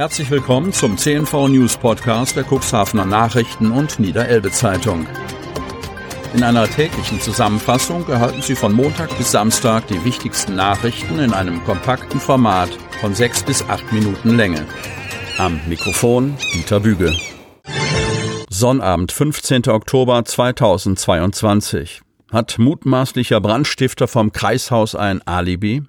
Herzlich willkommen zum CNV News Podcast der Cuxhavener Nachrichten und Niederelbe Zeitung. In einer täglichen Zusammenfassung erhalten Sie von Montag bis Samstag die wichtigsten Nachrichten in einem kompakten Format von sechs bis acht Minuten Länge. Am Mikrofon Dieter Büge. Sonnabend, 15. Oktober 2022. Hat mutmaßlicher Brandstifter vom Kreishaus ein Alibi?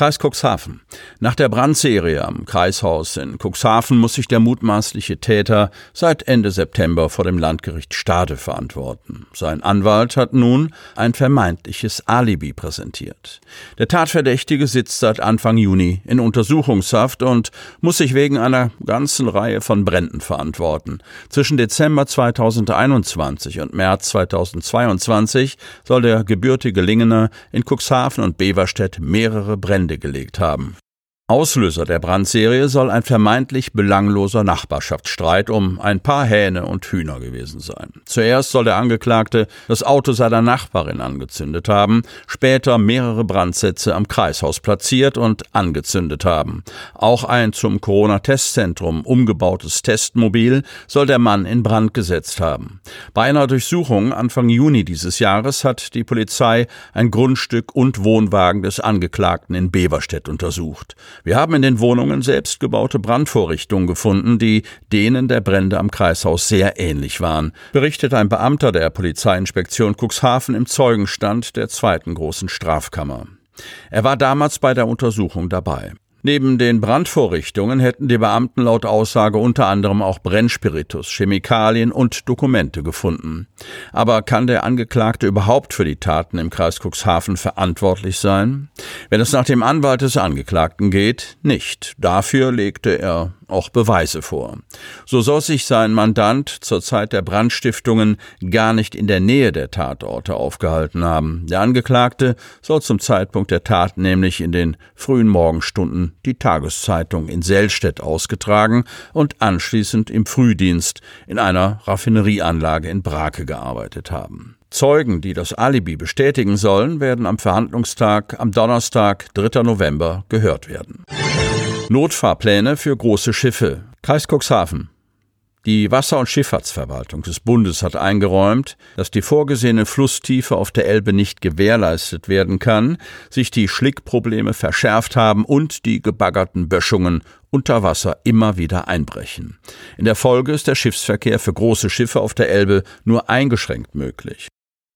Kreis Cuxhaven. Nach der Brandserie am Kreishaus in Cuxhaven muss sich der mutmaßliche Täter seit Ende September vor dem Landgericht Stade verantworten. Sein Anwalt hat nun ein vermeintliches Alibi präsentiert. Der Tatverdächtige sitzt seit Anfang Juni in Untersuchungshaft und muss sich wegen einer ganzen Reihe von Bränden verantworten. Zwischen Dezember 2021 und März 2022 soll der gebürtige Lingener in Cuxhaven und Beverstedt mehrere Brände Ende gelegt haben. Auslöser der Brandserie soll ein vermeintlich belangloser Nachbarschaftsstreit um ein paar Hähne und Hühner gewesen sein. Zuerst soll der Angeklagte das Auto seiner Nachbarin angezündet haben, später mehrere Brandsätze am Kreishaus platziert und angezündet haben. Auch ein zum Corona-Testzentrum umgebautes Testmobil soll der Mann in Brand gesetzt haben. Bei einer Durchsuchung Anfang Juni dieses Jahres hat die Polizei ein Grundstück und Wohnwagen des Angeklagten in Beverstedt untersucht. Wir haben in den Wohnungen selbstgebaute Brandvorrichtungen gefunden, die denen der Brände am Kreishaus sehr ähnlich waren, berichtet ein Beamter der Polizeiinspektion Cuxhaven im Zeugenstand der zweiten großen Strafkammer. Er war damals bei der Untersuchung dabei. Neben den Brandvorrichtungen hätten die Beamten laut Aussage unter anderem auch Brennspiritus, Chemikalien und Dokumente gefunden. Aber kann der Angeklagte überhaupt für die Taten im Kreis Cuxhaven verantwortlich sein? Wenn es nach dem Anwalt des Angeklagten geht, nicht. Dafür legte er auch Beweise vor. So soll sich sein Mandant zur Zeit der Brandstiftungen gar nicht in der Nähe der Tatorte aufgehalten haben. Der Angeklagte soll zum Zeitpunkt der Tat nämlich in den frühen Morgenstunden die Tageszeitung in Selstedt ausgetragen und anschließend im Frühdienst in einer Raffinerieanlage in Brake gearbeitet haben. Zeugen, die das Alibi bestätigen sollen, werden am Verhandlungstag am Donnerstag, 3. November, gehört werden. Notfahrpläne für große Schiffe. Kreis Cuxhaven. Die Wasser- und Schifffahrtsverwaltung des Bundes hat eingeräumt, dass die vorgesehene Flusstiefe auf der Elbe nicht gewährleistet werden kann, sich die Schlickprobleme verschärft haben und die gebaggerten Böschungen unter Wasser immer wieder einbrechen. In der Folge ist der Schiffsverkehr für große Schiffe auf der Elbe nur eingeschränkt möglich.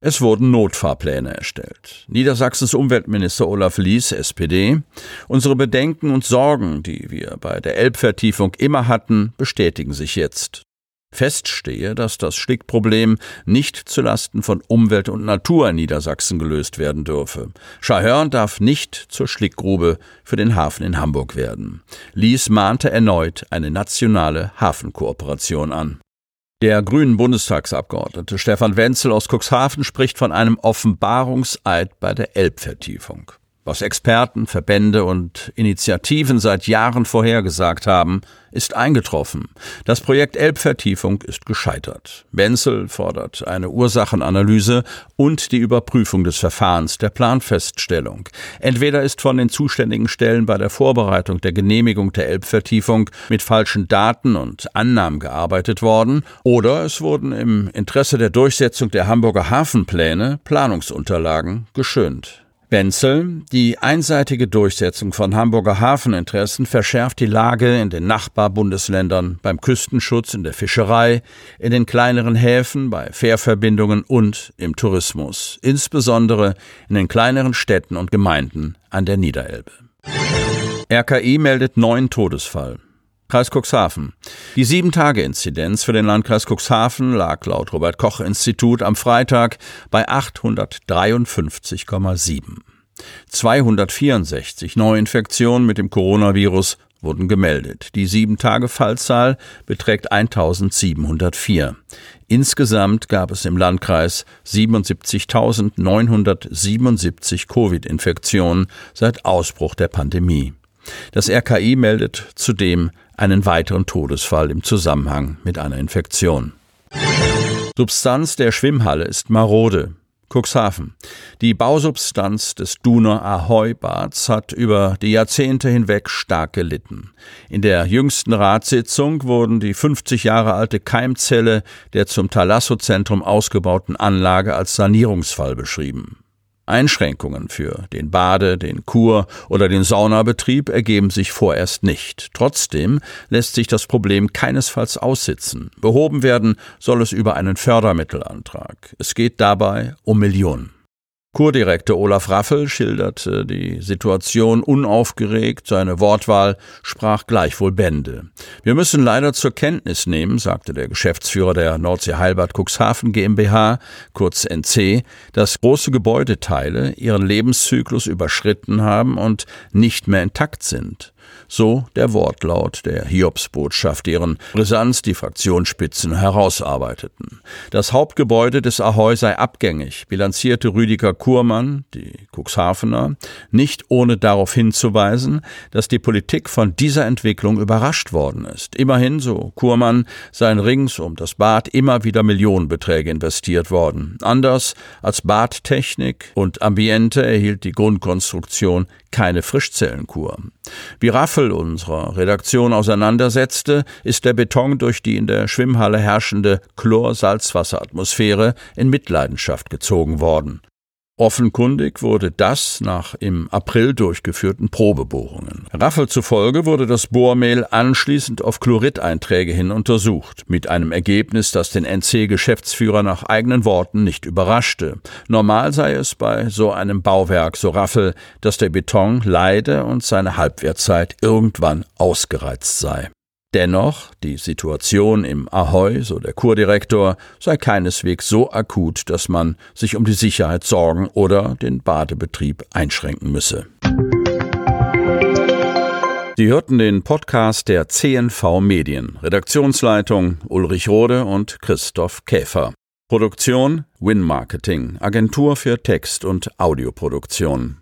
Es wurden Notfahrpläne erstellt. Niedersachsens Umweltminister Olaf Lies, SPD. Unsere Bedenken und Sorgen, die wir bei der Elbvertiefung immer hatten, bestätigen sich jetzt. Feststehe, dass das Schlickproblem nicht zulasten von Umwelt und Natur in Niedersachsen gelöst werden dürfe. Schahörn darf nicht zur Schlickgrube für den Hafen in Hamburg werden. Lies mahnte erneut eine nationale Hafenkooperation an. Der grünen Bundestagsabgeordnete Stefan Wenzel aus Cuxhaven spricht von einem Offenbarungseid bei der Elbvertiefung. Was Experten, Verbände und Initiativen seit Jahren vorhergesagt haben, ist eingetroffen. Das Projekt Elbvertiefung ist gescheitert. Wenzel fordert eine Ursachenanalyse und die Überprüfung des Verfahrens der Planfeststellung. Entweder ist von den zuständigen Stellen bei der Vorbereitung der Genehmigung der Elbvertiefung mit falschen Daten und Annahmen gearbeitet worden, oder es wurden im Interesse der Durchsetzung der Hamburger Hafenpläne Planungsunterlagen geschönt. Wenzel, die einseitige Durchsetzung von Hamburger Hafeninteressen verschärft die Lage in den Nachbarbundesländern beim Küstenschutz, in der Fischerei, in den kleineren Häfen, bei Fährverbindungen und im Tourismus, insbesondere in den kleineren Städten und Gemeinden an der Niederelbe. RKI meldet neuen Todesfall. Kreis Cuxhaven. Die Sieben-Tage-Inzidenz für den Landkreis Cuxhaven lag laut Robert Koch Institut am Freitag bei 853,7. 264 Neuinfektionen mit dem Coronavirus wurden gemeldet. Die Sieben-Tage-Fallzahl beträgt 1704. Insgesamt gab es im Landkreis 77.977 Covid-Infektionen seit Ausbruch der Pandemie. Das RKI meldet zudem einen weiteren Todesfall im Zusammenhang mit einer Infektion. Substanz der Schwimmhalle ist marode. Cuxhaven. Die Bausubstanz des Duner Ahoi-Bads hat über die Jahrzehnte hinweg stark gelitten. In der jüngsten Ratssitzung wurden die 50 Jahre alte Keimzelle der zum Thalasso-Zentrum ausgebauten Anlage als Sanierungsfall beschrieben. Einschränkungen für den Bade-, den Kur- oder den Saunabetrieb ergeben sich vorerst nicht. Trotzdem lässt sich das Problem keinesfalls aussitzen. Behoben werden soll es über einen Fördermittelantrag. Es geht dabei um Millionen. Kurdirektor Olaf Raffel schilderte die Situation unaufgeregt, seine Wortwahl sprach gleichwohl Bände. Wir müssen leider zur Kenntnis nehmen, sagte der Geschäftsführer der Nordsee Heilbad Cuxhaven GmbH, kurz NC, dass große Gebäudeteile ihren Lebenszyklus überschritten haben und nicht mehr intakt sind. So der Wortlaut der Hiobsbotschaft, deren Brisanz die Fraktionsspitzen herausarbeiteten. Das Hauptgebäude des Ahoi sei abgängig, bilanzierte Rüdiger Kurmann, die Cuxhavener, nicht ohne darauf hinzuweisen, dass die Politik von dieser Entwicklung überrascht worden ist. Immerhin, so Kurmann, seien rings um das Bad immer wieder Millionenbeträge investiert worden. Anders als Badtechnik und Ambiente erhielt die Grundkonstruktion keine Frischzellenkur. Wie Raffel unserer Redaktion auseinandersetzte, ist der Beton durch die in der Schwimmhalle herrschende Chlor-Salzwasseratmosphäre in Mitleidenschaft gezogen worden. Offenkundig wurde das nach im April durchgeführten Probebohrungen. Raffel zufolge wurde das Bohrmehl anschließend auf Chlorid-Einträge hin untersucht, mit einem Ergebnis, das den NC-Geschäftsführer nach eigenen Worten nicht überraschte. Normal sei es bei so einem Bauwerk, so Raffel, dass der Beton leide und seine Halbwertzeit irgendwann ausgereizt sei. Dennoch, die Situation im Ahoi, so der Kurdirektor, sei keineswegs so akut, dass man sich um die Sicherheit sorgen oder den Badebetrieb einschränken müsse. Sie hörten den Podcast der CNV Medien. Redaktionsleitung Ulrich Rode und Christoph Käfer. Produktion Win Marketing, Agentur für Text- und Audioproduktion.